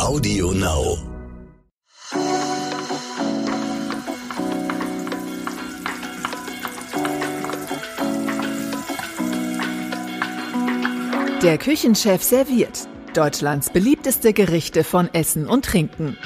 Audio Now. Der Küchenchef serviert Deutschlands beliebteste Gerichte von Essen und Trinken.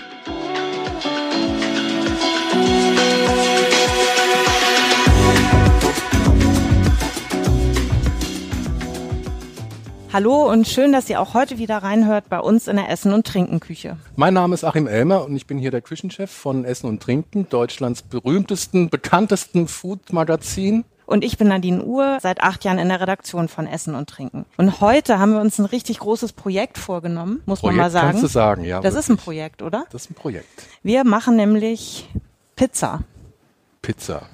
Hallo und schön, dass ihr auch heute wieder reinhört bei uns in der Essen- und Trinkenküche. Mein Name ist Achim Elmer und ich bin hier der Küchenchef von Essen und Trinken, Deutschlands berühmtesten, bekanntesten Food-Magazin. Und ich bin Nadine Uhr, seit acht Jahren in der Redaktion von Essen und Trinken. Und heute haben wir uns ein richtig großes Projekt vorgenommen, muss Projekt man mal sagen. kannst du sagen, ja. Das wirklich. ist ein Projekt, oder? Das ist ein Projekt. Wir machen nämlich Pizza. Pizza.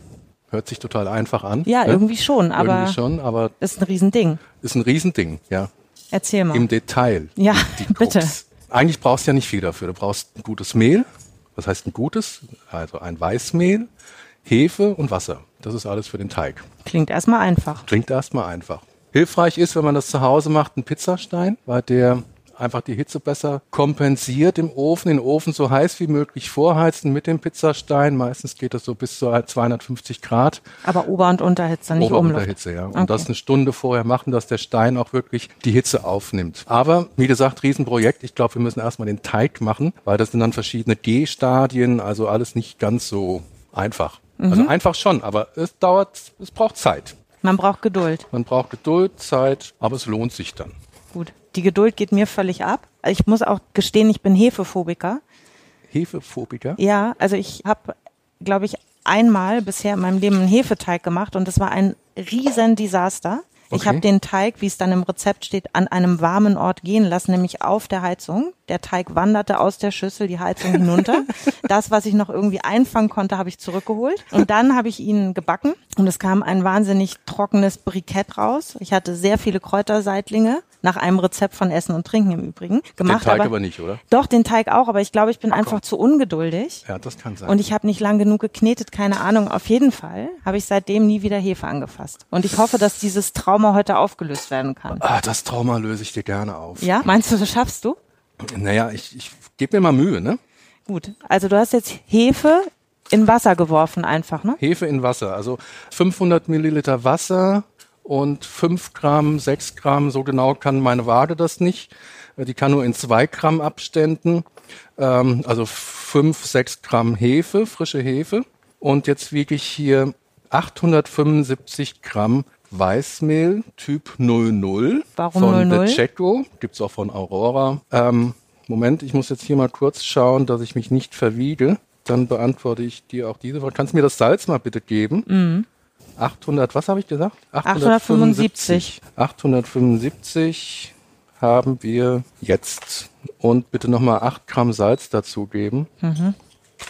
Hört sich total einfach an. Ja, ne? irgendwie schon, aber Irgendwie schon, aber ist ein Riesending. ist ein Riesending, ja. Erzähl mal. Im Detail. Ja, bitte. Eigentlich brauchst du ja nicht viel dafür. Du brauchst ein gutes Mehl. Was heißt ein gutes? Also ein Weißmehl, Hefe und Wasser. Das ist alles für den Teig. Klingt erstmal einfach. Klingt erstmal einfach. Hilfreich ist, wenn man das zu Hause macht, ein Pizzastein, weil der einfach die Hitze besser kompensiert im Ofen, den Ofen so heiß wie möglich vorheizen mit dem Pizzastein. Meistens geht das so bis zu 250 Grad. Aber Ober- und Unterhitze, nicht Ober- und Umluft. Unterhitze, ja. Und Okay. das eine Stunde vorher machen, dass der Stein auch wirklich die Hitze aufnimmt. Aber, wie gesagt, Riesenprojekt. Ich glaube, wir müssen erstmal den Teig machen, weil das sind dann verschiedene G-Stadien, also alles nicht ganz so einfach. Mhm. Also einfach schon, aber es dauert, es braucht Zeit. Man braucht Geduld. Man braucht Geduld, Zeit, aber es lohnt sich dann. Die Geduld geht mir völlig ab. Ich muss auch gestehen, ich bin Hefephobiker. Hefephobiker? Ja, also ich habe, glaube ich, einmal bisher in meinem Leben einen Hefeteig gemacht und das war ein riesen Desaster. Ich Okay. habe den Teig, wie es dann im Rezept steht, an einem warmen Ort gehen lassen, nämlich auf der Heizung. Der Teig wanderte aus der Schüssel die Heizung hinunter. das, was ich noch irgendwie einfangen konnte, habe ich zurückgeholt. Und dann habe ich ihn gebacken und es kam ein wahnsinnig trockenes Brikett raus. Ich hatte sehr viele Kräuterseitlinge, nach einem Rezept von Essen und Trinken im Übrigen. Gemacht, Teig aber nicht, oder? Doch, den Teig auch, aber ich glaube, ich bin einfach zu ungeduldig. Ja, das kann sein. Und ich habe nicht lang genug geknetet, keine Ahnung. Auf jeden Fall habe ich seitdem nie wieder Hefe angefasst. Und ich hoffe, dass dieses Trauma heute aufgelöst werden kann. ah, das Trauma löse ich dir gerne auf. Ja, meinst du, das schaffst du? Naja, ich, ich gebe mir mal Mühe, ne? Gut. Also du hast jetzt Hefe in Wasser geworfen einfach, ne? Hefe in Wasser, also 500 Milliliter Wasser und 5 Gramm, 6 Gramm, so genau kann meine Waage das nicht. Äh, Die kann nur in 2 Gramm Abständen, ähm, also 5, 6 Gramm Hefe, frische Hefe. Und jetzt wiege ich hier 875 Gramm Weißmehl Typ 00 Warum von 00? The Checo, gibt's auch von Aurora. Ähm, Moment, ich muss jetzt hier mal kurz schauen, dass ich mich nicht verwiege. Dann beantworte ich dir auch diese Frage. Kannst du mir das Salz mal bitte geben? 800, was habe ich gesagt? 875. 875 haben wir jetzt. Und bitte nochmal 8 Gramm Salz dazugeben.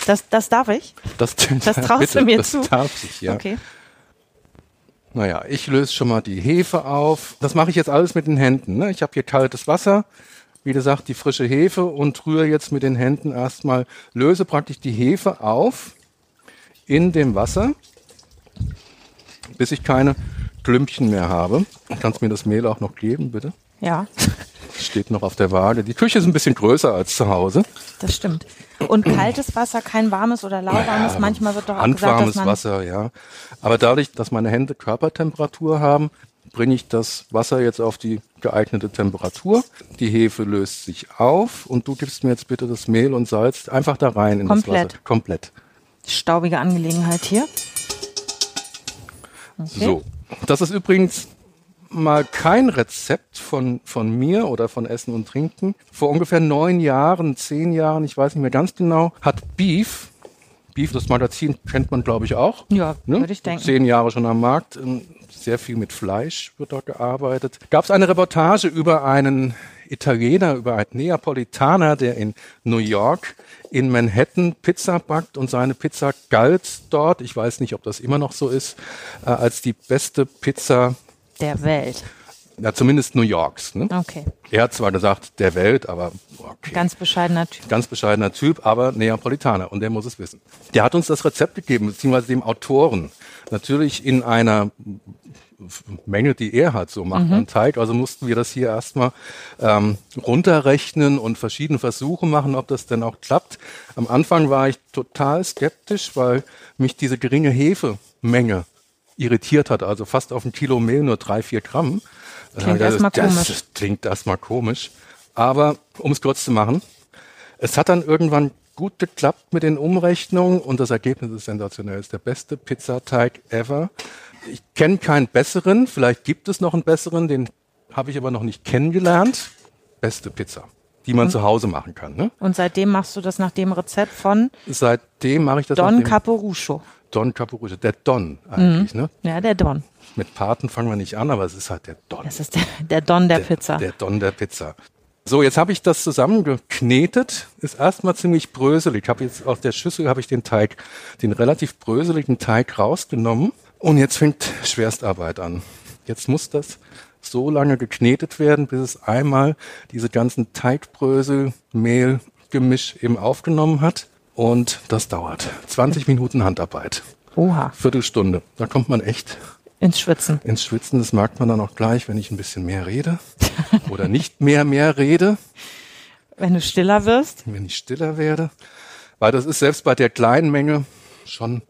Das, das darf ich? Das, Das traust bitte, du mir das zu? darf ich, ja. Okay. Naja, ich löse schon mal die Hefe auf. Das mache ich jetzt alles mit den Händen. Ne? Ich habe hier kaltes Wasser, wie gesagt, die frische Hefe und rühre jetzt mit den Händen erstmal, löse praktisch die Hefe auf in dem Wasser, bis ich keine Klümpchen mehr habe. Kannst mir das Mehl auch noch geben, bitte? Ja, Steht noch auf der Waage. Die Küche ist ein bisschen größer als zu Hause. das stimmt. Und kaltes Wasser, kein warmes oder lauwarmes. Manchmal wird doch auch gesagt, dass man Wasser, ja. Aber dadurch, dass meine Hände Körpertemperatur haben, bringe ich das Wasser jetzt auf die geeignete Temperatur. Die Hefe löst sich auf und du gibst mir jetzt bitte das Mehl und Salz einfach da rein in das Komplett. Wasser. Komplett. staubige Angelegenheit hier. Okay. So. Das ist übrigens mal kein Rezept von, von mir oder von Essen und Trinken. Vor ungefähr neun Jahren, zehn Jahren, ich weiß nicht mehr ganz genau, hat Beef, Beef, das Magazin kennt man glaube ich auch. Ja, ne? würde ich denken. Zehn Jahre schon am Markt. ähm, Sehr viel mit Fleisch wird da gearbeitet. Gab es eine Reportage über einen Italiener, über einen Neapolitaner, der in New York in Manhattan Pizza backt und seine Pizza galt dort, ich weiß nicht, ob das immer noch so ist, äh, als die beste Pizza, Der Welt. ja zumindest New Yorks. Ne? Okay. Er hat zwar gesagt, der Welt, aber okay. Ganz bescheidener Typ. Ganz bescheidener Typ, aber Neapolitaner und der muss es wissen. Der hat uns das Rezept gegeben, beziehungsweise dem Autoren. Natürlich in einer Menge, die er hat, so macht man Teig. Also mussten wir das hier erstmal ähm, runterrechnen und verschiedene Versuche machen, ob das denn auch klappt. Am Anfang war ich total skeptisch, weil mich diese geringe Hefemenge irritiert hat. Also fast auf ein Kilo Mehl nur drei, vier Gramm. Klingt gedacht, erstmal das komisch. Klingt erstmal komisch. Aber um es kurz zu machen, es hat dann irgendwann gut geklappt mit den Umrechnungen und das Ergebnis ist sensationell. Es ist der beste Pizzateig ever. Ich kenne keinen besseren, vielleicht gibt es noch einen besseren, den habe ich aber noch nicht kennengelernt. Beste Pizza, die man zu Hause machen kann. Ne? Und seitdem machst du das nach dem Rezept von Seitdem mache ich das nach Don dem Caporuso. Don Caporuso, der Don eigentlich. Ne? Ja, der Don. Mit Paten fangen wir nicht an, aber es ist halt der Don. Das ist der, der Don der, Pizza. Der Don der Pizza. So, jetzt habe ich das zusammengeknetet. Ist erstmal ziemlich bröselig. Habe jetzt aus der Schüssel habe ich den Teig, den relativ bröseligen Teig rausgenommen. Und jetzt fängt Schwerstarbeit an. Jetzt muss das so lange geknetet werden, bis es einmal diese ganzen Teigbrösel, Mehl, Gemisch eben aufgenommen hat. Und das dauert 20 Minuten Handarbeit. Oha, Viertelstunde. Da kommt man echt ins Schwitzen. ins Schwitzen. Das merkt man dann auch gleich, wenn ich ein bisschen mehr rede oder nicht mehr mehr rede, Wenn du stiller wirst, wenn ich stiller werde. Weil das ist selbst bei der kleinen Menge schon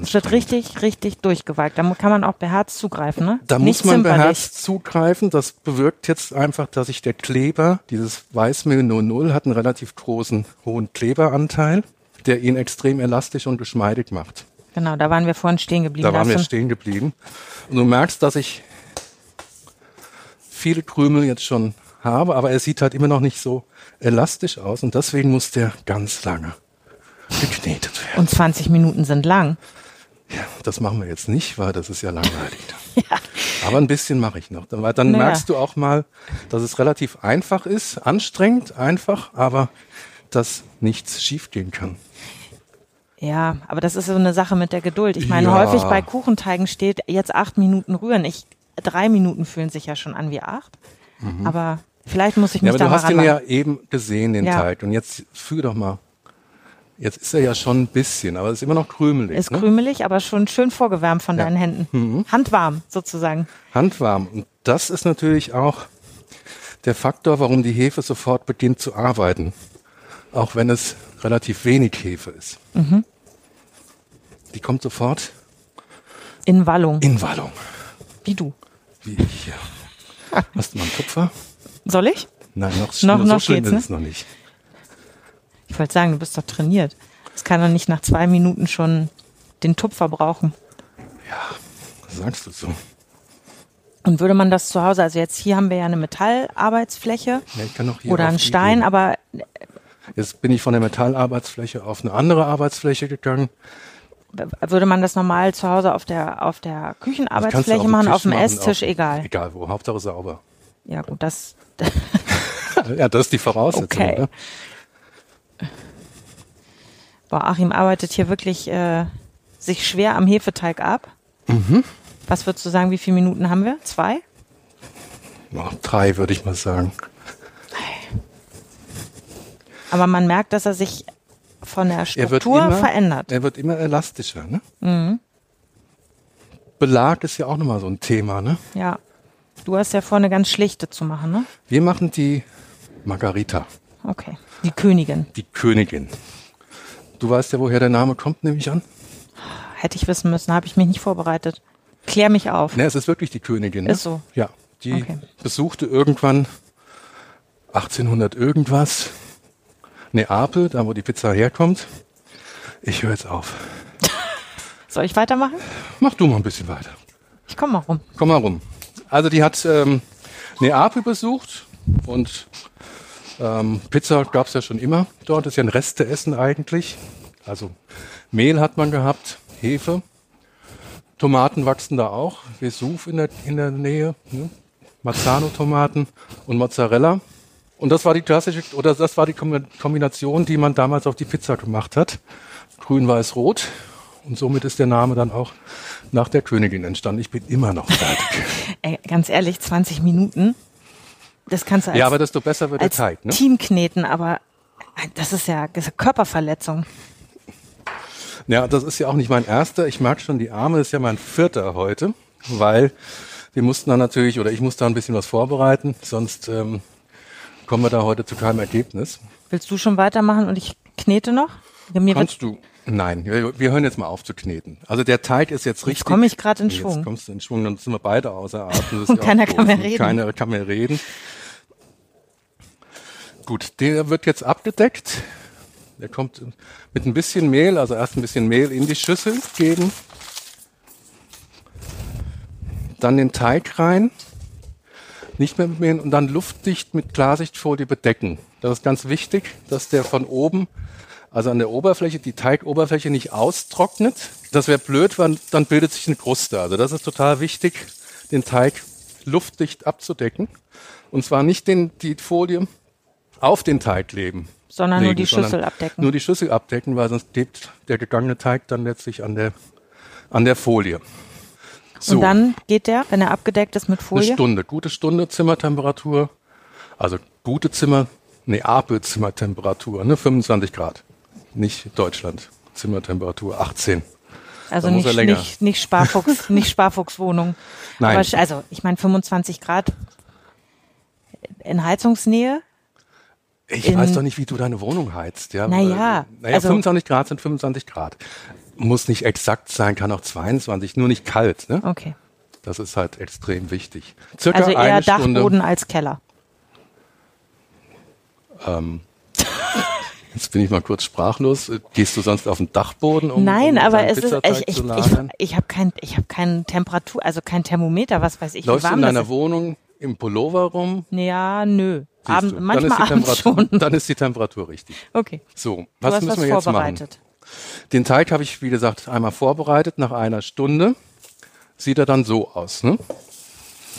es wird richtig, richtig durchgewalkt. Da kann man auch beherzt zugreifen, ne? Da Nicht muss man zimperlich. beherzt zugreifen. Das bewirkt jetzt einfach, dass sich der Kleber, dieses Weißmehl 00, hat einen relativ großen, hohen Kleberanteil, der ihn extrem elastisch und geschmeidig macht. Genau, da waren wir vorhin stehen geblieben. Da waren wir stehen geblieben. Und du merkst, dass ich viele Krümel jetzt schon habe, aber er sieht halt immer noch nicht so elastisch aus und deswegen muss der ganz lange geknetet werden. Und 20 Minuten sind lang. Ja, das machen wir jetzt nicht, weil das ist ja langweilig. Aber ein bisschen mache ich noch. Weil dann Naja. merkst du auch mal, dass es relativ einfach ist, anstrengend, einfach, aber dass nichts schiefgehen kann. Ja, aber das ist so eine Sache mit der Geduld. Ich meine, Ja. häufig bei Kuchenteigen steht jetzt acht Minuten rühren. Ich, drei Minuten fühlen sich ja schon an wie acht. Aber vielleicht muss ich Mhm. Ja, mich aber da du hast ranmachen. ja eben gesehen, den Ja. Teig. Und jetzt fühl doch mal. Jetzt ist er ja schon ein bisschen, aber es ist immer noch krümelig. Ist ne? krümelig, aber schon schön vorgewärmt von Ja. deinen Händen. Handwarm sozusagen. Handwarm. Und das ist natürlich auch der Faktor, warum die Hefe sofort beginnt zu arbeiten. Auch wenn es relativ wenig Hefe ist. Mhm. Die kommt sofort In Wallung. in Wallung. Wie du. Wie ich hier. Hast du mal einen Tupfer? Soll ich? Nein, noch, Noch- so noch schlimm geht's, ist ne? es noch nicht. Ich wollte sagen, du bist doch trainiert. Das kann doch nicht nach zwei Minuten schon den Tupfer brauchen. Was sagst du so? Und würde man das zu Hause, also jetzt hier haben wir ja eine Metallarbeitsfläche Ja, ich kann noch hier oder auf einen Stein, gehen. aber Jetzt bin ich von der Metallarbeitsfläche auf eine andere Arbeitsfläche gegangen. würde man das normal zu Hause auf der, auf der Küchenarbeitsfläche dem machen, Tisch auf dem machen, Esstisch, auf- egal. Egal wo, Hauptsache sauber. Ja gut, das, Ja, das ist die Voraussetzung. Okay. Ne? boah, Achim arbeitet hier wirklich äh, sich schwer am Hefeteig ab. Mhm. Was würdest du sagen, wie viele Minuten haben wir? Zwei? Ja, drei würde ich mal sagen. Aber man merkt, dass er sich von der Er wird Struktur immer, verändert. Er wird immer elastischer. Ne? Mhm. Belag ist ja auch nochmal so ein Thema. Ne? Ja. Du hast ja vor, eine ganz schlichte zu machen, ne? Wir machen die Margarita, Okay. Die Königin. die Königin. Du weißt ja, woher der Name kommt, nehme ich an. Hätte ich wissen müssen, habe ich mich nicht vorbereitet. Klär mich auf. Ne, es ist wirklich die Königin. Ne? Ist so. Ja, die Okay. besuchte irgendwann 1800 irgendwas Neapel, da wo die Pizza herkommt. Ich höre jetzt auf. Soll ich weitermachen? Mach du mal ein bisschen weiter. Ich komme mal rum. Komm mal rum. Also die hat ähm, Neapel besucht und ähm, Pizza gab es ja schon immer dort. ist ja ein Resteessen eigentlich. Also Mehl hat man gehabt, Hefe. Tomaten wachsen da auch. Vesuv in der, in der Nähe. Ne? Marzano-Tomaten und Mozzarella. Und das war die klassische, oder das war die Kombi- Kombination, die man damals auf die Pizza gemacht hat. Grün, weiß, rot. Und somit ist der Name dann auch nach der Königin entstanden. Ich bin immer noch fertig. Ey, ganz ehrlich, 20 Minuten. Das kannst du als, ja, aber desto besser wird der als Teig. Ne? Team kneten, aber das ist ja das ist Körperverletzung. Ja, das ist ja auch nicht mein erster. Ich mag schon die Arme. Das ist ja mein vierter heute. weil wir mussten dann natürlich, oder ich musste da ein bisschen was vorbereiten, sonst ähm, kommen wir da heute zu keinem Ergebnis. Willst du schon weitermachen und ich knete noch? Mir Kannst du? Nein, wir, wir, hören jetzt mal auf zu kneten. Also der Teig ist jetzt richtig. Jetzt komme ich gerade in Schwung. Jetzt kommst du in Schwung, dann sind wir beide außer Atem. Und keiner kann mehr reden. Keiner kann mehr reden. Gut, der wird jetzt abgedeckt. Der kommt mit ein bisschen Mehl, also erst ein bisschen Mehl in die Schüssel geben. Dann den Teig rein. Nicht mehr mit Mehl und dann luftdicht mit Klarsichtfolie bedecken. Das ist ganz wichtig, dass der von oben also an der Oberfläche, die Teigoberfläche nicht austrocknet. Das wäre blöd, weil dann bildet sich eine Kruste. Also das ist total wichtig, den Teig luftdicht abzudecken. Und zwar nicht den, die Folie auf den Teig leben. Sondern legen, nur die Schüssel abdecken. Nur die Schüssel abdecken, weil sonst klebt der gegangene Teig dann letztlich an der, an der Folie. So. Und dann geht der, wenn er abgedeckt ist mit Folie? Eine Stunde, gute Stunde Zimmertemperatur. Also gute Zimmer, nee, Apel-Zimmertemperatur, ne, 25 Grad nicht Deutschland. Zimmertemperatur 18. Also nicht, nicht, nicht Sparfuchs, nicht Sparfuchswohnung. Nein. Aber, also ich meine 25 Grad in Heizungsnähe. Ich weiß doch nicht, wie du deine Wohnung heizt. Ja? Naja. Naja, also, 25 Grad sind 25 Grad. Muss nicht exakt sein, kann auch 22, nur nicht kalt. Ne? Okay. Das ist halt extrem wichtig. Circa also eher Dachboden Stunde, als Keller. Ähm, Jetzt bin ich mal kurz sprachlos. Gehst du sonst auf den Dachboden, um Nein, um aber es ist ich, ich, ich, ich habe kein ich habe kein Temperatur, also kein Thermometer, was weiß ich, Läufst du in deiner Wohnung im Pullover rum? Ja, nö. Abend, manchmal dann abends schon. Dann ist die Temperatur richtig. Okay. So, was müssen was wir jetzt machen? Den Teig habe ich, wie gesagt, einmal vorbereitet nach einer Stunde. Sieht er dann so aus, ne?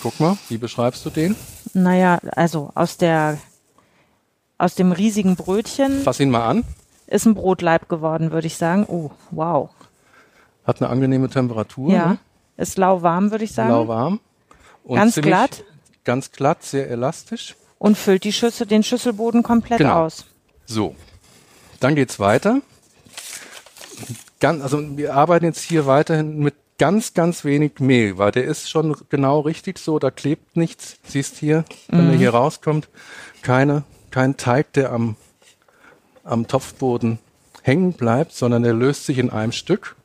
Guck mal, wie beschreibst du den? Naja, also aus der aus dem riesigen Brötchen. Fass ihn mal an. Ist ein Brotleib geworden, würde ich sagen. Oh, wow. Hat eine angenehme Temperatur. Ja. Ne? Ist lauwarm, würde ich sagen. Lauwarm. Und ganz glatt. Ganz glatt, sehr elastisch. Und füllt die Schüssel, den Schüsselboden komplett genau. aus. So. Dann geht's weiter. Ganz, also wir arbeiten jetzt hier weiterhin mit ganz, ganz wenig Mehl, weil der ist schon genau richtig so, da klebt nichts. Siehst hier, wenn mhm. er hier rauskommt, keine kein Teig, der am, am Topfboden hängen bleibt, sondern der löst sich in einem Stück.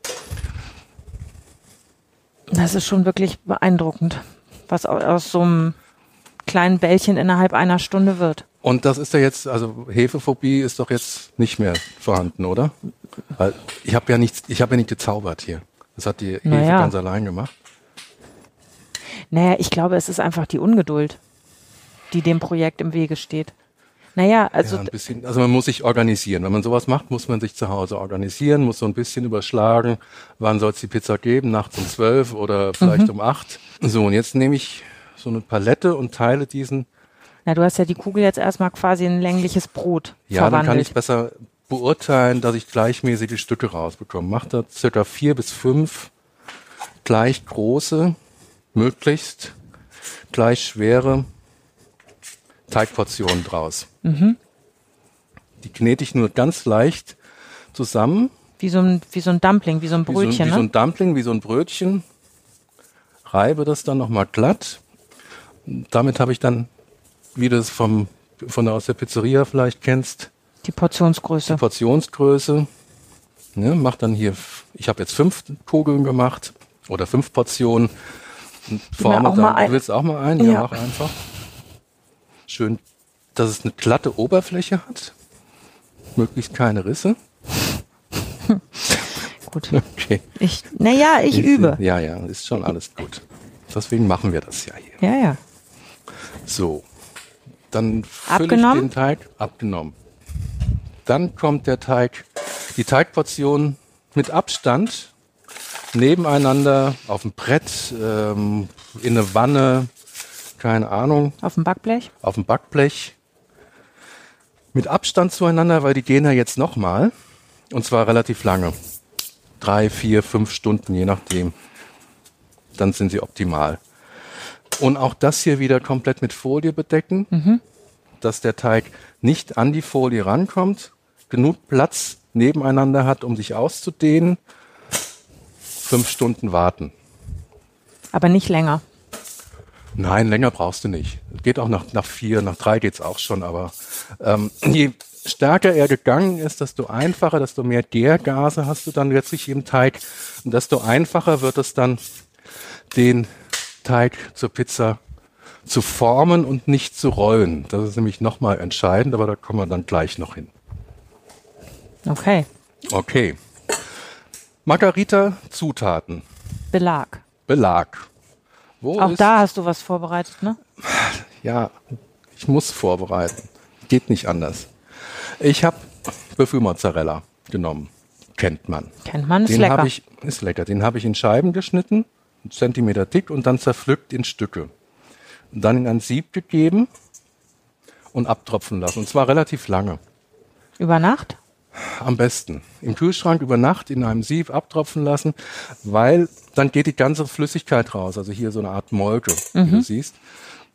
Das ist schon wirklich beeindruckend, was aus so einem kleinen Bällchen innerhalb einer Stunde wird. Und das ist ja jetzt, also Hefephobie ist doch jetzt nicht mehr vorhanden, oder? Weil ich habe ja nichts, ich habe ja nicht gezaubert hier. Das hat die Hefe naja. ganz allein gemacht. Naja, ich glaube, es ist einfach die Ungeduld, die dem Projekt im Wege steht. Naja, also. Ja, ein bisschen, also man muss sich organisieren. Wenn man sowas macht, muss man sich zu Hause organisieren, muss so ein bisschen überschlagen, wann soll es die Pizza geben, nachts um zwölf oder vielleicht mhm. um acht. So, und jetzt nehme ich so eine Palette und teile diesen. Na, du hast ja die Kugel jetzt erstmal quasi ein längliches Brot Ja, verwandelt. dann kann ich besser beurteilen, dass ich gleichmäßige Stücke rausbekomme. Mach da circa vier bis fünf gleich große, möglichst gleich schwere Teigportionen draus. Mhm. Die knete ich nur ganz leicht zusammen. Wie so ein, wie so ein Dumpling, wie so ein Brötchen. Wie so, wie ne? so ein Dumpling, wie so ein Brötchen. Reibe das dann nochmal glatt. Damit habe ich dann, wie du es vom, von der, aus der Pizzeria vielleicht kennst, die Portionsgröße. Die Portionsgröße. Ne, mach dann hier, ich habe jetzt fünf Kugeln gemacht oder fünf Portionen. Forme dann, du willst auch mal ein? Ja, ja. mach einfach schön, dass es eine glatte Oberfläche hat. Möglichst keine Risse. gut. Okay. Ich, naja, ich übe. Ja, ja, ist schon alles gut. Deswegen machen wir das ja hier. Ja, ja. So. Dann fülle ich den Teig abgenommen. Dann kommt der Teig, die Teigportion mit Abstand nebeneinander auf dem Brett, ähm, in eine Wanne, keine Ahnung. Auf dem Backblech? Auf dem Backblech. Mit Abstand zueinander, weil die gehen ja jetzt nochmal. Und zwar relativ lange. Drei, vier, fünf Stunden, je nachdem. Dann sind sie optimal. Und auch das hier wieder komplett mit Folie bedecken, mhm. dass der Teig nicht an die Folie rankommt, genug Platz nebeneinander hat, um sich auszudehnen. Fünf Stunden warten. Aber nicht länger. Nein, länger brauchst du nicht. Geht auch nach, nach vier, nach drei geht's auch schon, aber ähm, je stärker er gegangen ist, desto einfacher, desto mehr Gärgase hast du dann letztlich im Teig und desto einfacher wird es dann, den Teig zur Pizza zu formen und nicht zu rollen. Das ist nämlich nochmal entscheidend, aber da kommen wir dann gleich noch hin. Okay. Okay. Margarita Zutaten. Belag. Belag. Wo Auch da hast du was vorbereitet, ne? Ja, ich muss vorbereiten. Geht nicht anders. Ich habe Büffelmozzarella genommen. Kennt man. Kennt man, ist Den lecker. ich, ist lecker. Den habe ich in Scheiben geschnitten, Zentimeter dick und dann zerpflückt in Stücke. Und dann in ein Sieb gegeben und abtropfen lassen. Und zwar relativ lange. Über Nacht? Am besten. Im Kühlschrank über Nacht in einem Sieb abtropfen lassen, weil dann geht die ganze Flüssigkeit raus. Also hier so eine Art Molke, wie Mhm. du siehst.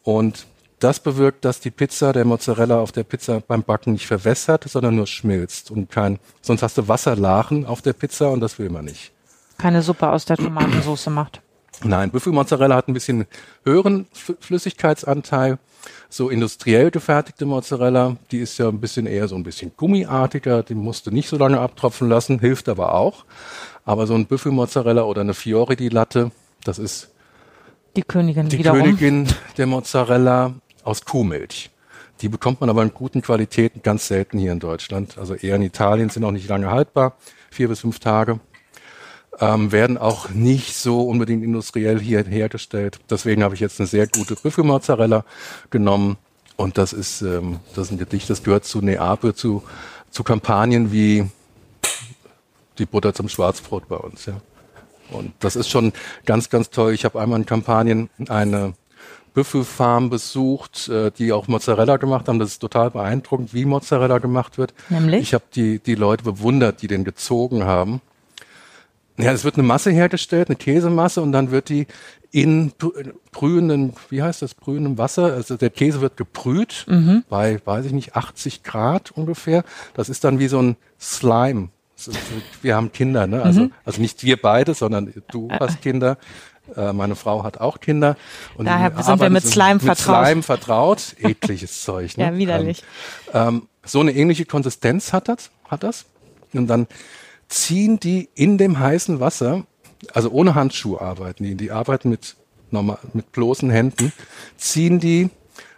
Und das bewirkt, dass die Pizza, der Mozzarella auf der Pizza beim Backen nicht verwässert, sondern nur schmilzt und kein, sonst hast du Wasserlachen auf der Pizza und das will man nicht. Keine Suppe aus der Tomatensauce macht. Nein, Büffelmozzarella hat ein bisschen höheren Flüssigkeitsanteil. So industriell gefertigte Mozzarella, die ist ja ein bisschen eher so ein bisschen gummiartiger, die musst du nicht so lange abtropfen lassen, hilft aber auch. Aber so ein Büffelmozzarella oder eine Fiori di Latte, das ist Die Königin die wiederum. Königin der Mozzarella aus Kuhmilch. Die bekommt man aber in guten Qualitäten ganz selten hier in Deutschland. Also eher in Italien sind auch nicht lange haltbar, vier bis fünf Tage. Ähm, werden auch nicht so unbedingt industriell hier hergestellt. Deswegen habe ich jetzt eine sehr gute Büffelmozzarella genommen. Und das ist, ähm, das ist ein Gedicht, das gehört zu Neapel, zu, zu Kampagnen wie die Butter zum Schwarzbrot bei uns. Ja. Und das ist schon ganz, ganz toll. Ich habe einmal in Kampagnen eine Büffelfarm besucht, äh, die auch Mozzarella gemacht haben. Das ist total beeindruckend, wie Mozzarella gemacht wird. Nämlich? Ich habe die, die Leute bewundert, die den gezogen haben. Ja, es wird eine Masse hergestellt, eine Käsemasse, und dann wird die in brü- brühenden, wie heißt das, brühendem Wasser, also der Käse wird gebrüht bei, weiß ich nicht, 80 Grad ungefähr. Das ist dann wie so ein Slime. Wir haben Kinder, ne? Also, also nicht wir beide, sondern du hast Kinder. Äh, meine Frau hat auch Kinder. Und Daher sind wir mit Slime mit vertraut. Slime vertraut. Ekliges Zeug. Ne? Ja, widerlich. Ähm, ähm, so eine ähnliche Konsistenz hat das, hat das. Und dann ziehen die in dem heißen Wasser, also ohne Handschuhe arbeiten die, die arbeiten mit, normal, mit bloßen Händen, ziehen die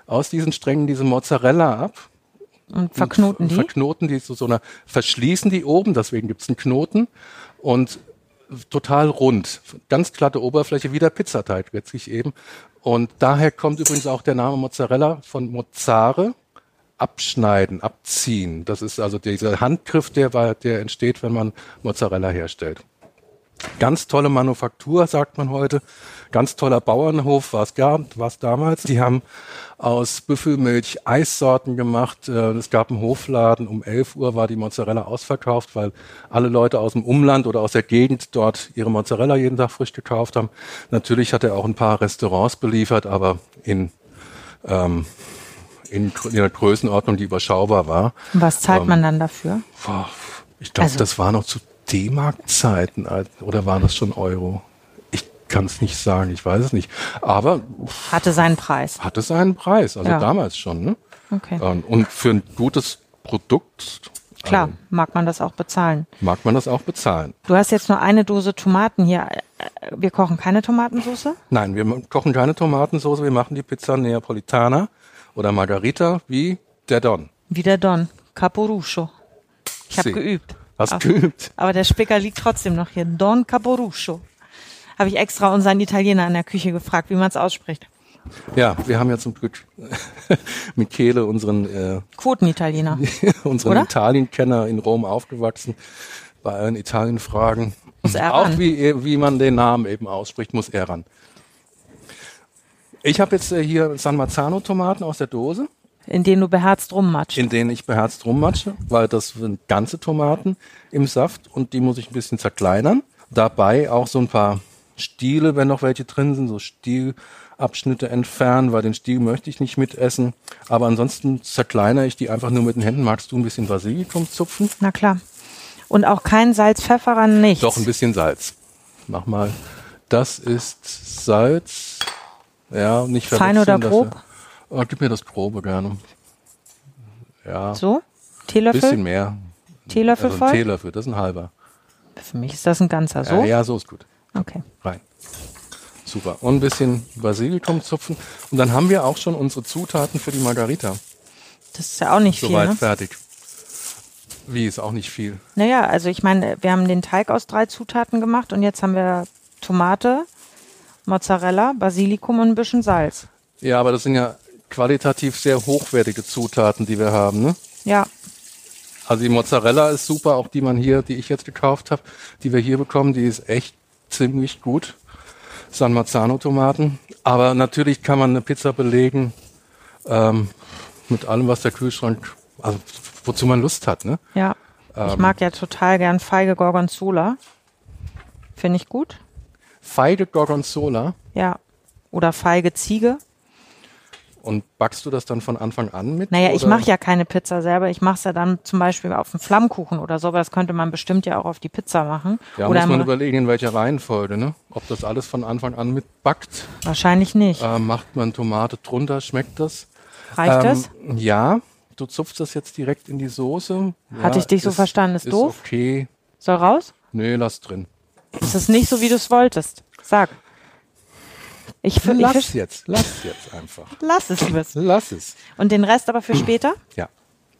aus diesen Strängen diese Mozzarella ab Und verknoten und die? verknoten die zu so einer, verschließen die oben, deswegen gibt's einen Knoten und total rund, ganz glatte Oberfläche, wie der Pizzateig letztlich eben. Und daher kommt übrigens auch der Name Mozzarella von Mozzare, abschneiden, abziehen. Das ist also dieser Handgriff, der, der entsteht, wenn man Mozzarella herstellt. Ganz tolle Manufaktur, sagt man heute. Ganz toller Bauernhof war es gab, war es damals. Die haben aus Büffelmilch Eissorten gemacht. Äh, Es gab einen Hofladen. Um 11 Uhr war die Mozzarella ausverkauft, weil alle Leute aus dem Umland oder aus der Gegend dort ihre Mozzarella jeden Tag frisch gekauft haben. Natürlich hat er auch ein paar Restaurants beliefert, aber in, ähm, in, in einer Größenordnung, die überschaubar war. Und was zahlt Ähm, man dann dafür? Ich glaube, Also- das war noch zu D-Mark-Zeiten oder war das schon Euro? Ich kann es nicht sagen, ich weiß es nicht. Aber Hatte seinen Preis. hatte seinen Preis, also Ja. damals schon. Ne? Okay. Ähm, Und für ein gutes Produkt Klar, ähm, mag man das auch bezahlen. mag man das auch bezahlen. Du hast jetzt nur eine Dose Tomaten hier. Wir kochen keine Tomatensauce? Nein, wir kochen keine Tomatensauce, wir machen die Pizza Neapolitana oder Margarita wie der Don. Wie der Don. Caporuscio. Ich habe geübt. Hast Ach. geübt? Aber der Spicker liegt trotzdem noch hier. Don Caporuscio. Habe ich extra unseren Italiener in der Küche gefragt, wie man es ausspricht. Ja, wir haben ja zum Glück Michele, unseren äh, Quotenitaliener. unseren? Italienkenner in Rom aufgewachsen. Bei allen Italien-Fragen. Muss er Auch ran. wie, wie man den Namen eben ausspricht, muss er ran. Ich habe jetzt äh, hier San Marzano-Tomaten aus der Dose, in denen du beherzt rummatscht. in denen ich beherzt rummatsche, weil das sind ganze Tomaten im Saft und die muss ich ein bisschen zerkleinern. Dabei auch so ein paar Stiele, wenn noch welche drin sind, so Stielabschnitte entfernen, weil den Stiel möchte ich nicht mitessen. Aber ansonsten zerkleinere ich die einfach nur mit den Händen. Magst du ein bisschen Basilikum zupfen? Na klar. Und auch kein Salz, Pfeffer ran, nichts. Doch ein bisschen Salz. Mach mal Das ist Salz. Ja, nicht Fein oder grob? er- Oh, gib mir das Grobe gerne. Ja, So? ein Teelöffel? bisschen mehr. Teelöffel also voll? ein Teelöffel, das ist ein halber. Für mich ist das ein ganzer. So? Ja, ja, so ist gut. Okay. Rein. Super. Und ein bisschen Basilikum zupfen. Und dann haben wir auch schon unsere Zutaten für die Margarita. Das ist ja auch nicht viel, Soweit ne? fertig. Wie ist auch nicht viel. Naja, also ich meine, wir haben den Teig aus drei Zutaten gemacht und jetzt haben wir Tomate, Mozzarella, Basilikum und ein bisschen Salz. Ja, aber das sind ja qualitativ sehr hochwertige Zutaten, die wir haben. Ne? Ja, Also die Mozzarella ist super, auch die man hier, die ich jetzt gekauft habe, die wir hier bekommen, die ist echt ziemlich gut. San Marzano Tomaten. Aber natürlich kann man eine Pizza belegen ähm, mit allem, was der Kühlschrank, also wozu man Lust hat. Ne? ja. ich mag ja total gern feige Gorgonzola. Finde ich gut. Feige Gorgonzola. Ja. Oder feige Ziege. Und backst du das dann von Anfang an mit? Naja, ich oder? mache ja keine Pizza selber. Ich mache es ja dann zum Beispiel auf einen Flammkuchen oder so, aber das könnte man bestimmt ja auch auf die Pizza machen. Ja, oder muss man überlegen, in welcher Reihenfolge, ne? Ob das alles von Anfang an mitbackt. wahrscheinlich nicht. Äh, macht man Tomate drunter, schmeckt das? Reicht ähm, das? Ja, du zupfst das jetzt direkt in die Soße. Hatte ja, ich dich so verstanden, ist doof? okay. Soll raus? Nee, lass drin. Es ist nicht so, wie du es wolltest. Sag. Ich, fi- ich Lass fisch, jetzt, lass jetzt einfach. lass es, Liebes. Lass es. Und den Rest aber für später? Ja.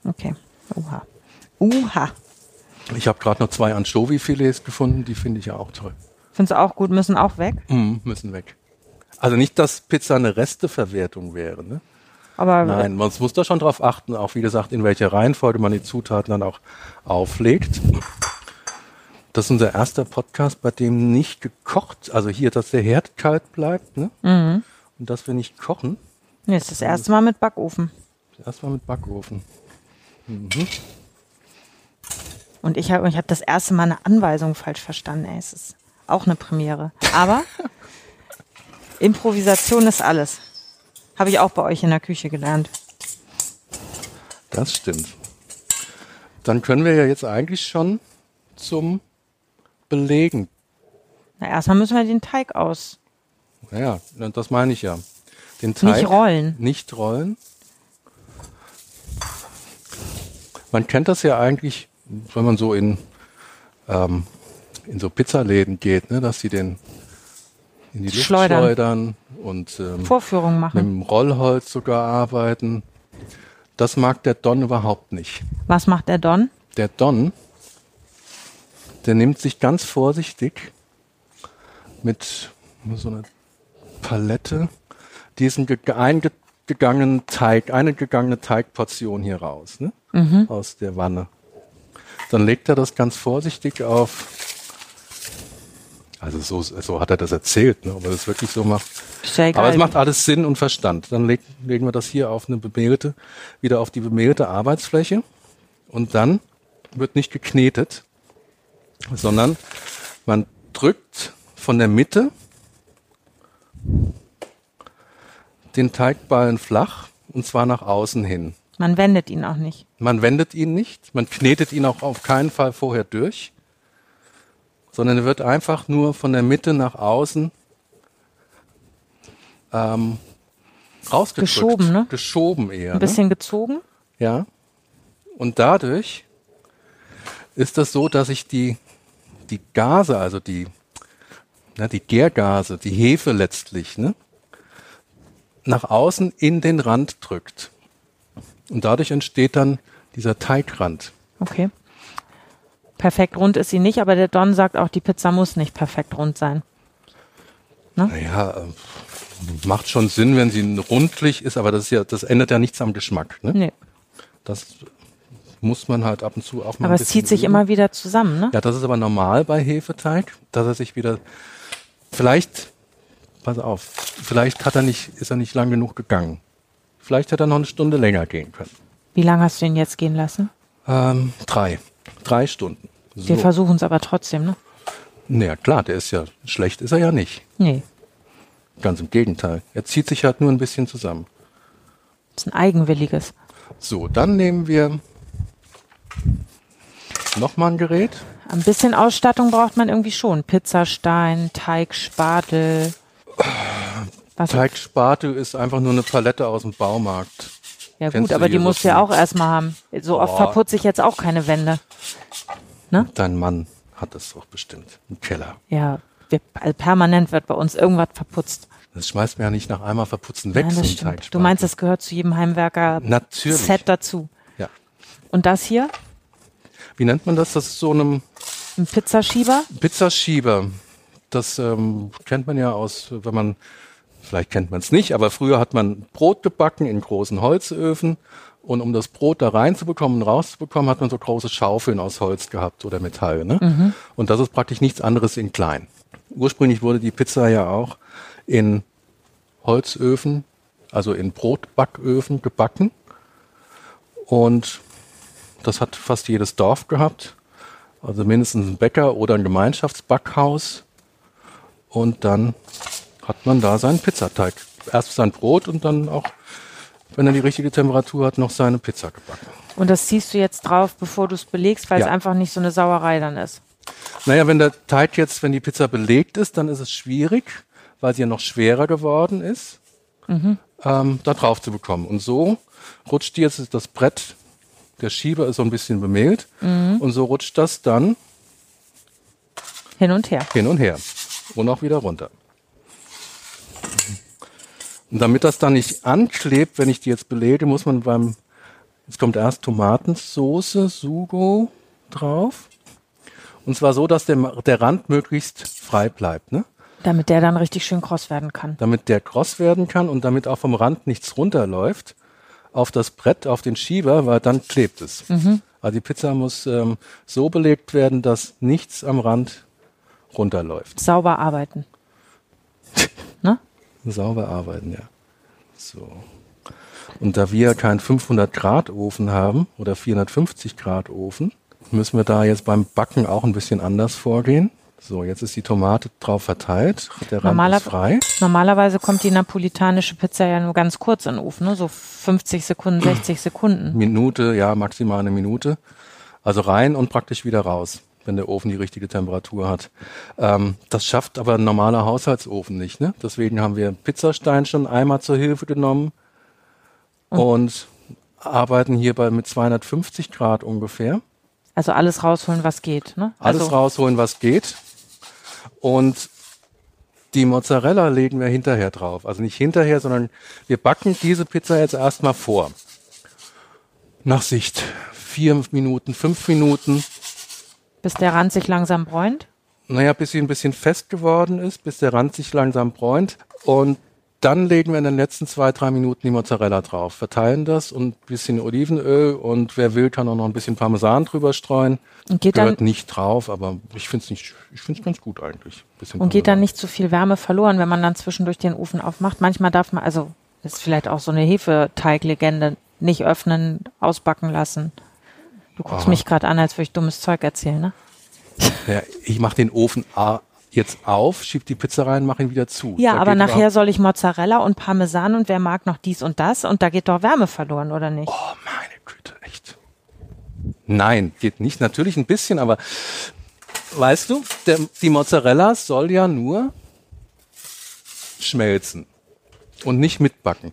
Okay. Uha. Uha. Ich habe gerade noch zwei Anchovy-Filets gefunden, die finde ich ja auch toll. Findest du auch gut, müssen auch weg. Mm, müssen weg. Also nicht, dass Pizza eine Resteverwertung wäre, ne? Aber Nein, man muss da schon drauf achten, auch wie gesagt, in welcher Reihenfolge man die Zutaten dann auch auflegt. Das ist unser erster Podcast, bei dem nicht gekocht, also hier, dass der Herd kalt bleibt, ne? Mhm. Und dass wir nicht kochen. nee, ist das erste Mal mit Backofen. Erstmal mit Backofen. Und ich habe ich hab das erste Mal eine Anweisung falsch verstanden. Ey, es ist auch eine Premiere. Aber Improvisation ist alles. Habe ich auch bei euch in der Küche gelernt. Das stimmt. Dann können wir ja jetzt eigentlich schon zum Belegen. Na, erstmal müssen wir den Teig aus. Ja, das meine ich ja. Den Teig Nicht rollen. Nicht rollen. Man kennt das ja eigentlich, wenn man so in, ähm, in so Pizzaläden geht, ne, dass sie den in die Luft Schleudern. schleudern und ähm, Vorführung mit machen. dem Rollholz sogar arbeiten. Das mag der Don überhaupt nicht. Was macht der Don? Der Don, der nimmt sich ganz vorsichtig mit so einer Palette diesen ge- eingegangenen Teig, eine gegangene Teigportion hier raus, ne? aus der Wanne. Dann legt er das ganz vorsichtig auf. Also so, so hat er das erzählt, ne? ob er das wirklich so macht. Egal. Aber es macht alles Sinn und Verstand. Dann leg, legen wir das hier auf eine bemehlte, wieder auf die bemehlte Arbeitsfläche und dann wird nicht geknetet, sondern man drückt von der Mitte den Teigballen flach und zwar nach außen hin. Man wendet ihn auch nicht. Man wendet ihn nicht, man knetet ihn auch auf keinen Fall vorher durch, sondern er wird einfach nur von der Mitte nach außen ähm, rausgedrückt. Geschoben, ne? Geschoben eher. Ein bisschen gezogen. Ne? Ja. Und dadurch ist das so, dass sich die, die Gase, also die, na, die Gärgase, die Hefe letztlich, ne, nach außen in den Rand drückt. Und dadurch entsteht dann dieser Teigrand. Okay. Perfekt rund ist sie nicht, aber der Don sagt auch, die Pizza muss nicht perfekt rund sein. Naja, äh, macht schon Sinn, wenn sie rundlich ist, aber das ist ja, das ändert ja nichts am Geschmack. Ne? Nee. Das muss man halt ab und zu auch mal Aber es zieht sich üben. immer wieder zusammen, ne? Ja, das ist aber normal bei Hefeteig, dass er sich wieder, vielleicht, pass auf, vielleicht hat er nicht, ist er nicht lang genug gegangen. Vielleicht hätte er noch eine Stunde länger gehen können. Wie lange hast du ihn jetzt gehen lassen? Ähm, drei. Drei Stunden. Wir So. versuchen es aber trotzdem, ne? Naja, klar, der ist ja, schlecht ist er ja nicht. Nee. Ganz im Gegenteil. Er zieht sich halt nur ein bisschen zusammen. Das ist ein eigenwilliges. So, dann nehmen wir nochmal ein Gerät. Ein bisschen Ausstattung braucht man irgendwie schon. Pizzastein, Teig, Spatel. Was Teigspatel ist einfach nur eine Palette aus dem Baumarkt. Ja gut, aber die musst du ja auch erstmal haben. So oft verputze ich jetzt auch keine Wände. Ne? Dein Mann hat das doch bestimmt im Keller. Ja, wir, also permanent wird bei uns irgendwas verputzt. Das schmeißt mir ja nicht nach einmal verputzen weg, Nein, so ein Du meinst, das gehört zu jedem Heimwerker Natürlich. Set dazu. Ja. Und das hier? Wie nennt man das? Das ist so einem ein Pizzaschieber? Pizzaschieber. Das ähm, kennt man ja aus, wenn man, vielleicht kennt man es nicht, aber früher hat man Brot gebacken in großen Holzöfen und um das Brot da reinzubekommen und rauszubekommen, hat man so große Schaufeln aus Holz gehabt oder Metall. Ne? Mhm. Und das ist praktisch nichts anderes in klein. Ursprünglich wurde die Pizza ja auch in Holzöfen, also in Brotbacköfen gebacken. Und das hat fast jedes Dorf gehabt. Also mindestens ein Bäcker oder ein Gemeinschaftsbackhaus. Und dann hat man da seinen Pizzateig. Erst sein Brot und dann auch, wenn er die richtige Temperatur hat, noch seine Pizza gebacken. Und das ziehst du jetzt drauf, bevor du es belegst, weil ja. es einfach nicht so eine Sauerei dann ist. Naja, wenn der Teig jetzt, wenn die Pizza belegt ist, dann ist es schwierig, weil sie ja noch schwerer geworden ist, mhm. ähm, da drauf zu bekommen. Und so rutscht jetzt das Brett der Schieber ist so ein bisschen bemehlt mhm. und so rutscht das dann hin und her. Hin und her und auch wieder runter. Und damit das dann nicht anklebt, wenn ich die jetzt belege, muss man beim, jetzt kommt erst Tomatensoße, Sugo drauf. Und zwar so, dass der, der Rand möglichst frei bleibt. Ne? Damit der dann richtig schön kross werden kann. Damit der kross werden kann und damit auch vom Rand nichts runterläuft auf das Brett, auf den Schieber, weil dann klebt es. Mhm. Also die Pizza muss ähm, so belegt werden, dass nichts am Rand runterläuft. Sauber arbeiten. ne? Sauber arbeiten, ja. So. Und da wir keinen 500 Grad Ofen haben oder 450 Grad Ofen, müssen wir da jetzt beim Backen auch ein bisschen anders vorgehen. So, jetzt ist die Tomate drauf verteilt. Der Rand Normaler ist frei. Normalerweise kommt die napolitanische Pizza ja nur ganz kurz in den Ofen, ne? so 50 Sekunden, 60 Sekunden. Minute, ja, maximal eine Minute. Also rein und praktisch wieder raus, wenn der Ofen die richtige Temperatur hat. Ähm, das schafft aber ein normaler Haushaltsofen nicht. Ne? Deswegen haben wir Pizzastein schon einmal zur Hilfe genommen mhm. und arbeiten hierbei mit 250 Grad ungefähr. Also alles rausholen, was geht. Ne? Alles also rausholen, was geht. Und die Mozzarella legen wir hinterher drauf. Also nicht hinterher, sondern wir backen diese Pizza jetzt erstmal vor. Nach Sicht. Vier Minuten, fünf Minuten. Bis der Rand sich langsam bräunt? Naja, bis sie ein bisschen fest geworden ist, bis der Rand sich langsam bräunt. Und dann legen wir in den letzten zwei, drei Minuten die Mozzarella drauf, verteilen das und ein bisschen Olivenöl und wer will, kann auch noch ein bisschen Parmesan drüber streuen. Und geht Gehört dann, nicht drauf, aber ich finde es nicht, ich finde es ganz gut eigentlich. Und geht dann nicht zu viel Wärme verloren, wenn man dann zwischendurch den Ofen aufmacht. Manchmal darf man, also ist vielleicht auch so eine Hefeteiglegende, nicht öffnen, ausbacken lassen. Du guckst Aha. mich gerade an, als würde ich dummes Zeug erzählen, ne? Ja, ich mache den Ofen jetzt auf, schieb die Pizza rein, mach ihn wieder zu. Ja, da aber nachher soll ich Mozzarella und Parmesan und wer mag noch dies und das und da geht doch Wärme verloren, oder nicht? Oh, meine Güte, echt. Nein, geht nicht. Natürlich ein bisschen, aber weißt du, der, die Mozzarella soll ja nur schmelzen und nicht mitbacken.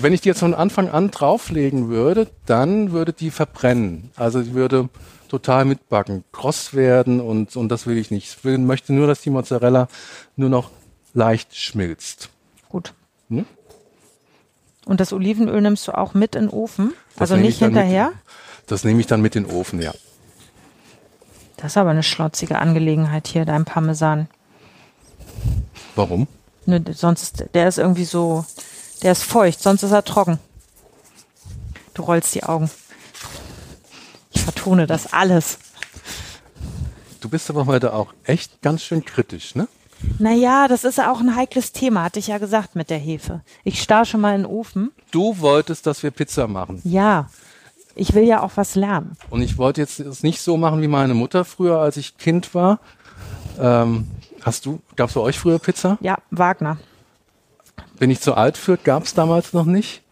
Wenn ich die jetzt von Anfang an drauflegen würde, dann würde die verbrennen. Also die würde total mitbacken, kross werden und, und das will ich nicht. Ich will, möchte nur, dass die Mozzarella nur noch leicht schmilzt. Gut. Hm? Und das Olivenöl nimmst du auch mit in den Ofen? Das also nicht hinterher? Mit, das nehme ich dann mit in den Ofen, ja. Das ist aber eine schlotzige Angelegenheit hier, dein Parmesan. Warum? Ne, sonst ist, der ist irgendwie so, der ist feucht, sonst ist er trocken. Du rollst die Augen. Ich vertone das alles. Du bist aber heute auch echt ganz schön kritisch, ne? Naja, das ist auch ein heikles Thema, hatte ich ja gesagt mit der Hefe. Ich starr schon mal in den Ofen. Du wolltest, dass wir Pizza machen. Ja. Ich will ja auch was lernen. Und ich wollte jetzt es nicht so machen wie meine Mutter früher, als ich Kind war. Ähm, hast du, gab es bei euch früher Pizza? Ja, Wagner. Bin ich zu alt für, gab es damals noch nicht.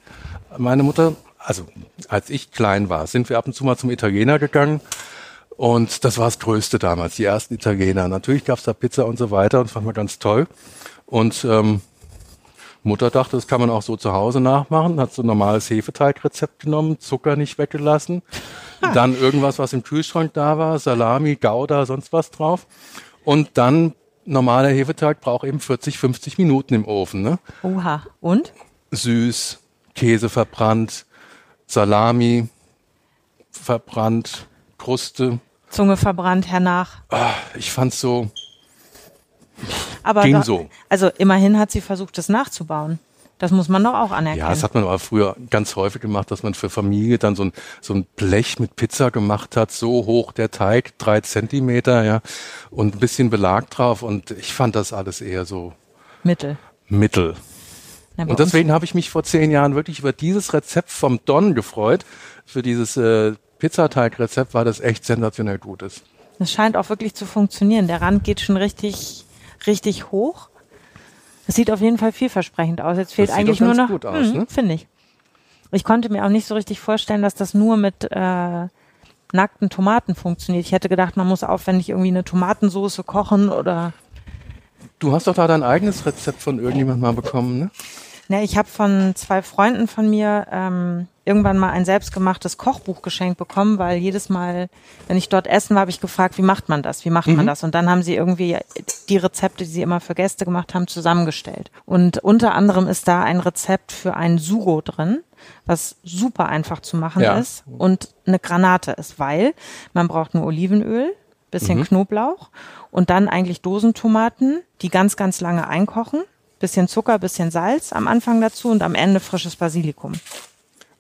Meine Mutter also als ich klein war, sind wir ab und zu mal zum Italiener gegangen Und das war das Größte damals, die ersten Italiener. Natürlich gab's da Pizza und so weiter und das fand man ganz toll. Und ähm, Mutter dachte, das kann man auch so zu Hause nachmachen, hat so ein normales Hefeteigrezept genommen, Zucker nicht weggelassen, dann irgendwas, was im Kühlschrank da war, Salami, Gouda, sonst was drauf. Und dann normaler Hefeteig braucht eben 40, 50 Minuten im Ofen. Ne? Oha. Und? Süß, Käse verbrannt, Salami verbrannt, Kruste. Zunge verbrannt hernach. Ah, ich fand's so, Aber ging da, so. Also immerhin hat sie versucht, das nachzubauen. Das muss man doch auch anerkennen. Ja, das hat man aber früher ganz häufig gemacht, dass man für Familie dann so ein, so ein Blech mit Pizza gemacht hat, so hoch der Teig, drei Zentimeter, ja, und ein bisschen Belag drauf. Und ich fand das alles eher so Mittel. mittel. Bei Und deswegen habe ich mich vor zehn Jahren wirklich über dieses Rezept vom Don gefreut. Für dieses äh, Pizzateigrezept war das echt sensationell Gutes. Das scheint auch wirklich zu funktionieren. Der Rand geht schon richtig, richtig hoch. Es sieht auf jeden Fall vielversprechend aus. Jetzt fehlt Das eigentlich nur noch, gut aus, Hm, ne? finde ich. Ich konnte mir auch nicht so richtig vorstellen, dass das nur mit äh, nackten Tomaten funktioniert. Ich hätte gedacht, man muss aufwendig irgendwie eine Tomatensoße kochen oder Du hast doch da dein eigenes Rezept von irgendjemandem mal bekommen, ne? Ne, ich habe von zwei Freunden von mir ähm, irgendwann mal ein selbstgemachtes Kochbuch geschenkt bekommen, weil jedes Mal, wenn ich dort essen war, habe ich gefragt, wie macht man das? Wie macht man das? Und dann haben sie irgendwie die Rezepte, die sie immer für Gäste gemacht haben, zusammengestellt. Und unter anderem ist da ein Rezept für ein Sugo drin, was super einfach zu machen Ja. ist und eine Granate ist, weil man braucht nur Olivenöl, bisschen Knoblauch und dann eigentlich Dosentomaten, die ganz, ganz lange einkochen bisschen Zucker, bisschen Salz am Anfang dazu und am Ende frisches Basilikum.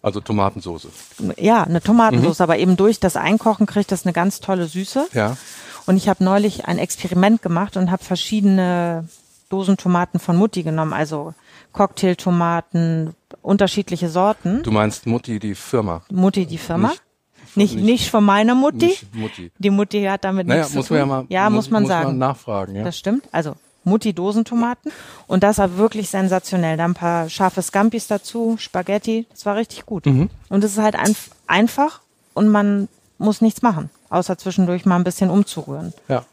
Also Tomatensoße. Ja, eine Tomatensauce, aber eben durch das Einkochen kriegt das eine ganz tolle Süße. Ja. Und ich habe neulich ein Experiment gemacht und habe verschiedene Dosentomaten von Mutti genommen, also Cocktailtomaten, unterschiedliche Sorten. Du meinst Mutti, die Firma. Mutti die Firma. Nicht- Nicht, nicht- nicht, von meiner Mutti. Mutti. Die Mutti hat damit Naja, nichts muss zu man tun. ja mal ja, muss, man sagen. nachfragen, ja. Das stimmt. Also Mutti Dosentomaten. Und das war wirklich sensationell. Da ein paar scharfe Scampis dazu, Spaghetti. Das war richtig gut. Mhm. Und es ist halt ein, einfach und man muss nichts machen, außer zwischendurch mal ein bisschen umzurühren. ja.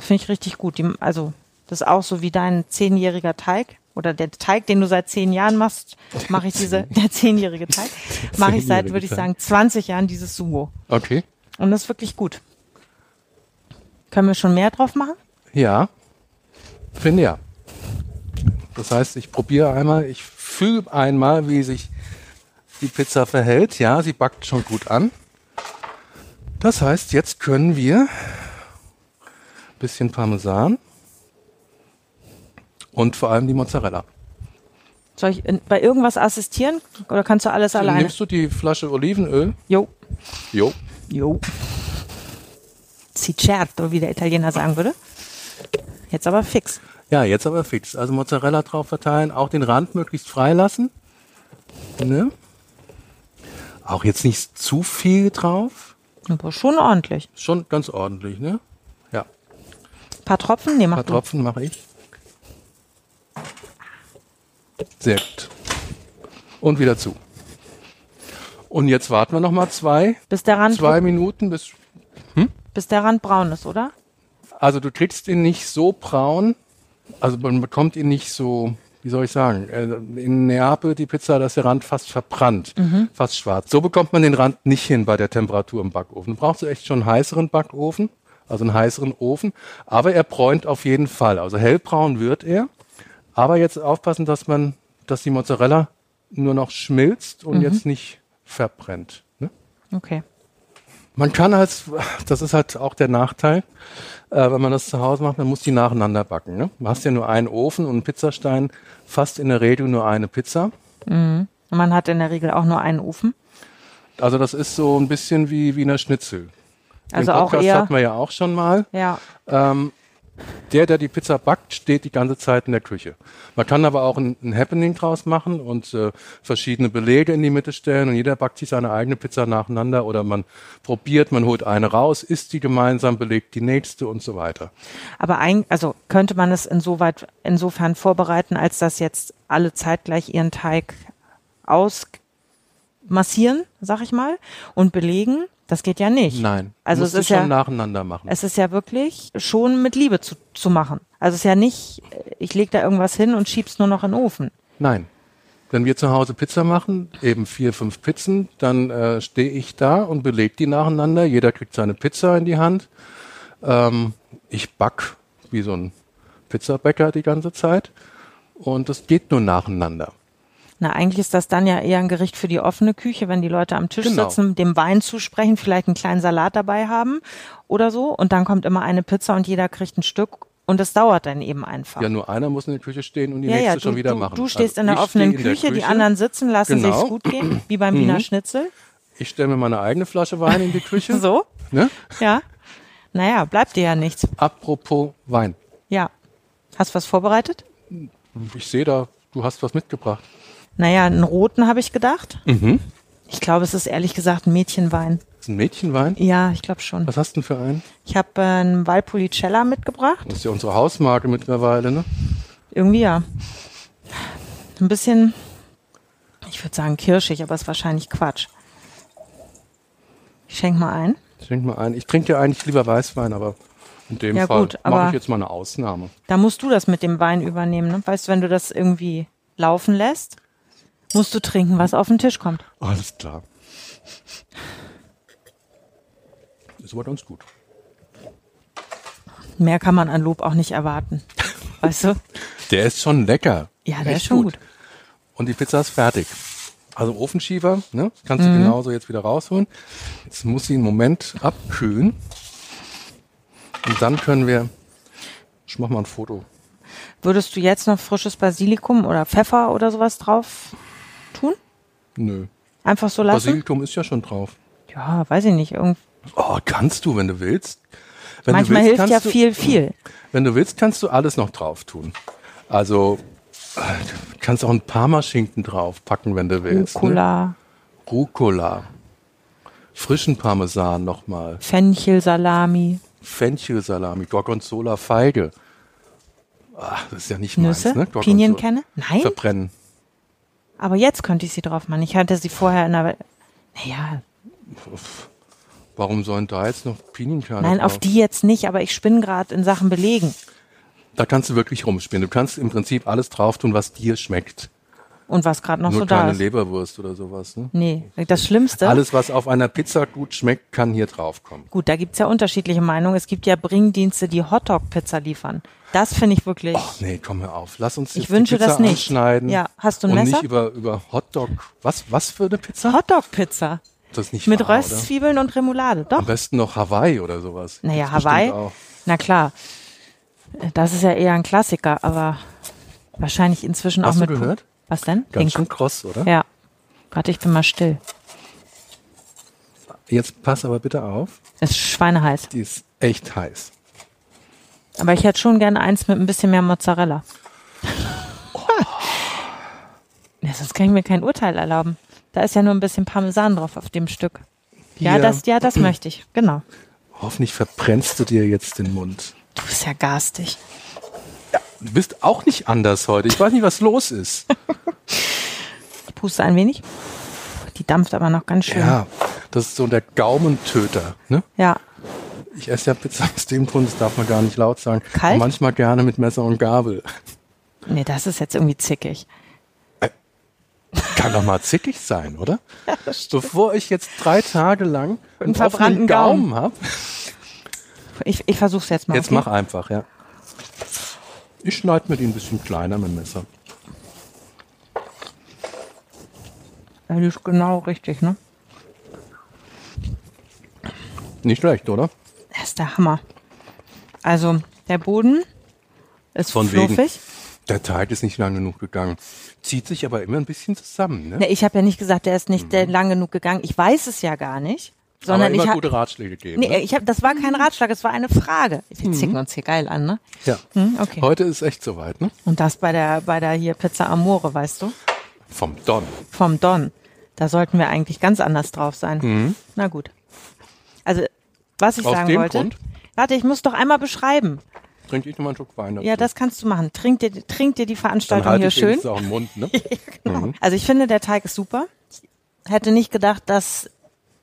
Finde ich richtig gut. Die, also das ist auch so wie dein zehnjähriger Teig oder der Teig, den du seit zehn Jahren machst, mache ich diese, der zehnjährige Teig, mache ich seit, würde ich sagen, 20 Jahren dieses Sumo. Okay. Und das ist wirklich gut. Können wir schon mehr drauf machen? Ja. Finde ja. Das heißt, ich probiere einmal, ich fühle einmal, wie sich die Pizza verhält. Ja, sie backt schon gut an. Das heißt, jetzt können wir ein bisschen Parmesan und vor allem die Mozzarella. Soll ich bei irgendwas assistieren oder kannst du alles alleine? Nimmst du die Flasche Olivenöl? Jo. Jo. Jo. Si certo, wie der Italiener sagen würde. Jetzt aber fix. Ja, jetzt aber fix. Also Mozzarella drauf verteilen, auch den Rand möglichst frei lassen. Ne? Auch jetzt nicht zu viel drauf. Aber schon ordentlich. Schon ganz ordentlich, ne? Ja. Ein paar Tropfen? Nee, Ein mach paar du. Tropfen mache ich. Sehr gut. Und wieder zu. Und jetzt warten wir noch mal zwei, Bis der Rand, zwei Minuten, bis bis der Rand braun ist, oder? Also du kriegst ihn nicht so braun, also man bekommt ihn nicht so, wie soll ich sagen, äh, in Neapel die Pizza, da ist der Rand fast verbrannt, fast schwarz. So bekommt man den Rand nicht hin bei der Temperatur im Backofen. Du brauchst echt schon einen heißeren Backofen, also einen heißeren Ofen, aber er bräunt auf jeden Fall. Also hellbraun wird er, aber jetzt aufpassen, dass man, dass die Mozzarella nur noch schmilzt und jetzt nicht verbrennt. Ne? Okay. Man kann als, das ist halt auch der Nachteil, äh, wenn man das zu Hause macht, man muss die nacheinander backen. Ne? Du hast ja nur einen Ofen und einen Pizzastein, fast in der Regel nur eine Pizza. Und man hat in der Regel auch nur einen Ofen. Also das ist so ein bisschen wie, wie eine Schnitzel. Also Den auch Podcast eher, hatten wir ja auch schon mal. ja. Ähm, der, der die Pizza backt, steht die ganze Zeit in der Küche. Man kann aber auch ein, ein Happening draus machen und äh, verschiedene Belege in die Mitte stellen und jeder backt sich seine eigene Pizza nacheinander oder man probiert, man holt eine raus, isst die gemeinsam, belegt die nächste und so weiter. Aber ein, also könnte man es insoweit, insofern vorbereiten, als dass jetzt alle zeitgleich ihren Teig ausmassieren, sag ich mal, und belegen. Das geht ja nicht. Nein. Also es ist ja, nacheinander machen. es ist ja wirklich schon mit Liebe zu, zu machen. Also es ist ja nicht, äh, ich leg da irgendwas hin und schieb's nur noch in den Ofen. Nein. Wenn wir zu Hause Pizza machen, eben vier, fünf Pizzen, dann äh, stehe ich da und beleg die nacheinander. Jeder kriegt seine Pizza in die Hand. Ähm, ich back wie so ein Pizzabäcker die ganze Zeit. Und das geht nur nacheinander. Na, eigentlich ist das dann ja eher ein Gericht für die offene Küche, wenn die Leute am Tisch Genau. sitzen, dem Wein zusprechen, vielleicht einen kleinen Salat dabei haben oder so. Und dann kommt immer eine Pizza und jeder kriegt ein Stück. Und es dauert dann eben einfach. Ja, nur einer muss in der Küche stehen und die Ja, nächste ja, schon du, wieder du, machen. du stehst Also in der offenen in der Küche, die anderen sitzen, lassen Genau. sich's gut gehen, wie beim Wiener Schnitzel. Ich stelle mir meine eigene Flasche Wein in die Küche. So, Ne? ja. Naja, bleibt dir ja nichts. Apropos Wein. Ja. Hast was vorbereitet? Ich sehe da, du hast was mitgebracht. Naja, einen roten habe ich gedacht. Mhm. Ich glaube, es ist ehrlich gesagt ein Mädchenwein. Ist ein Mädchenwein. Ja, ich glaube schon. Was hast du denn für einen? Ich habe äh, einen Valpolicella mitgebracht. Das ist ja unsere Hausmarke mittlerweile, ne? Irgendwie ja. Ein bisschen, ich würde sagen kirschig, aber ist wahrscheinlich Quatsch. Ich schenk mal ein. Schenk mal ein. Ich trinke ja eigentlich lieber Weißwein, aber in dem Ja, Fall mache ich jetzt mal eine Ausnahme. Da musst du das mit dem Wein übernehmen. Ne? Weißt du, wenn du das irgendwie laufen lässt, musst du trinken, was auf den Tisch kommt. Alles klar. Ist aber ganz gut. Mehr kann man an Lob auch nicht erwarten. Weißt du? Der ist schon lecker. Ja, der Echt ist schon gut. Und die Pizza ist fertig. Also Ofenschieber, ne? Kannst Mhm. du genauso jetzt wieder rausholen. Jetzt muss sie einen Moment abkühlen. Und dann können wir. Ich mach mal ein Foto. Würdest du jetzt noch frisches Basilikum oder Pfeffer oder sowas drauf? Nö. Einfach so lassen? Basilikum ist ja schon drauf. Ja, weiß ich nicht. Irgend Oh, kannst du, wenn du willst. Wenn Manchmal du willst, hilft ja du, viel, viel. Wenn du willst, kannst du alles noch drauf tun. Also äh, du kannst auch ein Parmaschinken draufpacken, wenn du willst. Ne? Rucola, Rucola. Frischen Parmesan nochmal. Fenchel, Salami, Fenchelsalami, Gorgonzola, Feige. Ach, das ist ja nicht Nüsse, meins, ne? Pinienkerne. Nein, Verbrennen. Aber jetzt könnte ich sie drauf machen. Ich hatte sie vorher in der... Naja, Warum sollen da jetzt noch Pinienkerne nein, drauf? auf die jetzt nicht, aber ich spinne gerade in Sachen Belegen. Da kannst du wirklich rumspinnen. Du kannst im Prinzip alles drauf tun, was dir schmeckt. Und was gerade noch Nur so da keine ist. Leberwurst oder sowas. Ne? Nee, das Schlimmste... Alles, was auf einer Pizza gut schmeckt, kann hier draufkommen. Gut, da gibt's ja unterschiedliche Meinungen. Es gibt ja Bringdienste, die Hotdog-Pizza liefern. Das finde ich wirklich... Ach nee, komm hör auf. Lass uns Ich jetzt wünsche die Pizza das nicht. anschneiden. Ja, hast du ein und Messer? nicht über, über Hotdog. Was, was für eine Pizza? Hotdog-Pizza. das ist nicht Mit wahr, oder? Röstzwiebeln und Remoulade. Doch. Am besten noch Hawaii oder sowas. Naja, Gibt's Hawaii. Na klar. Das ist ja eher ein Klassiker, aber wahrscheinlich inzwischen Hast auch du mit. gehört? Was denn? Ganz Pink. schön kross, oder? Ja. Warte, ich bin mal still. Jetzt pass aber bitte auf. Es ist schweineheiß. Die ist echt heiß. Aber ich hätte schon gerne eins mit ein bisschen mehr Mozzarella. ja, sonst kann ich mir kein Urteil erlauben. Da ist ja nur ein bisschen Parmesan drauf auf dem Stück. Ja, Hier. das, ja, das möchte ich. Genau. Hoffentlich verbrennst du dir jetzt den Mund. Du bist ja garstig. Du bist auch nicht anders heute. Ich weiß nicht, was los ist. Ich puste ein wenig. Die dampft aber noch ganz schön. Ja, das ist so der Gaumentöter. Ne? ja. Ich esse ja Pizza aus dem Grund, das darf man gar nicht laut sagen. Kalt? Und manchmal gerne mit Messer und Gabel. Nee, das ist jetzt irgendwie zickig. Kann doch mal zickig sein, oder? Bevor ich jetzt drei Tage lang einen, verbrannten offenen Gaumen habe. Ich, ich versuch's jetzt mal. Jetzt okay? mach einfach, ja. Ich schneide mir die ein bisschen kleiner mit dem Messer. Ja, die ist genau richtig, ne? Nicht schlecht, oder? Das ist der Hammer. Also, der Boden ist Von wegen. fluffig. Der Teig ist nicht lang genug gegangen. Zieht sich aber immer ein bisschen zusammen, ne? Ne, ich habe ja nicht gesagt, der ist nicht äh, lang genug gegangen. Ich weiß es ja gar nicht. Sondern aber immer ich gute. Ratschläge geben. Nee, ne? ich hab, das war kein Ratschlag, es war eine Frage. Wir zicken uns hier geil an, ne? ja. Hm, okay. Heute ist echt soweit, ne? Und das bei der, bei der hier Pizza Amore, weißt du? Vom Don. Vom Don. Da sollten wir eigentlich ganz anders drauf sein. Na gut. Also, was ich Aus sagen dem wollte. Grund? Warte, ich muss doch einmal beschreiben. Trinke ich nochmal einen Schluck Wein dazu. Ja, das kannst du machen. Trink dir, trink dir die Dann Veranstaltung halte hier ich schön. auch den Mund, ne? Genau. Also ich finde, der Teig ist super. Hätte nicht gedacht, dass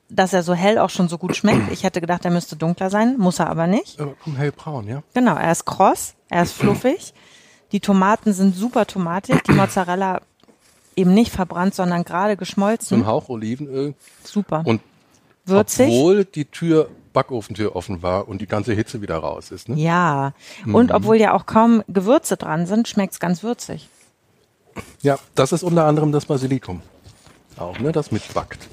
dass er so hell auch schon so gut schmeckt. Ich hätte gedacht, er müsste dunkler sein, muss er aber nicht. Äh, komm, hellbraun, ja? Genau, er ist kross, er ist fluffig. Die Tomaten sind super tomatig, die Mozzarella eben nicht verbrannt, sondern gerade So ein geschmolzen. Hauch Olivenöl. Super. Und Würzig. obwohl die Tür, Backofentür offen war und die ganze Hitze wieder raus ist, ne? Ja. Und obwohl ja auch kaum Gewürze dran sind, schmeckt's ganz würzig. Ja, das ist unter anderem das Basilikum. Auch, ne? Das mitbackt.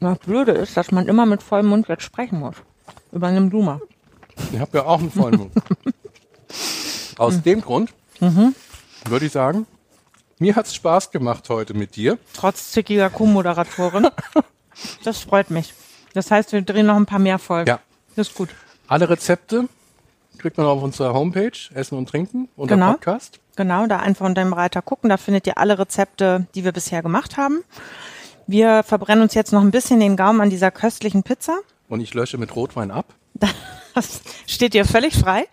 Das Blöde ist, dass man immer mit vollem Mund jetzt sprechen muss. Übernimm du mal. Ich habe ja auch einen vollen Mund. Aus dem Grund würde ich sagen, mir hat's Spaß gemacht heute mit dir. Trotz zickiger Co-Moderatorin. Das freut mich. Das heißt, wir drehen noch ein paar mehr Folgen. Ja. Das ist gut. Alle Rezepte kriegt man auf unserer Homepage Essen und Trinken unter Genau. Podcast. Genau, da einfach unter dem Reiter gucken. Da findet ihr alle Rezepte, die wir bisher gemacht haben. Wir verbrennen uns jetzt noch ein bisschen den Gaumen an dieser köstlichen Pizza. Und ich lösche mit Rotwein ab. Das steht dir völlig frei.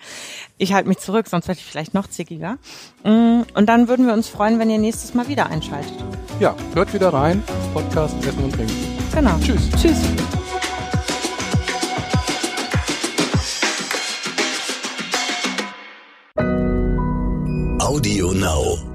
Ich halte mich zurück, sonst werde ich vielleicht noch zickiger. Mm, Und dann würden wir uns freuen, wenn ihr nächstes Mal wieder einschaltet. Ja, hört wieder rein. Podcast Essen und Trinken. Genau. Tschüss. Tschüss. Audio Now.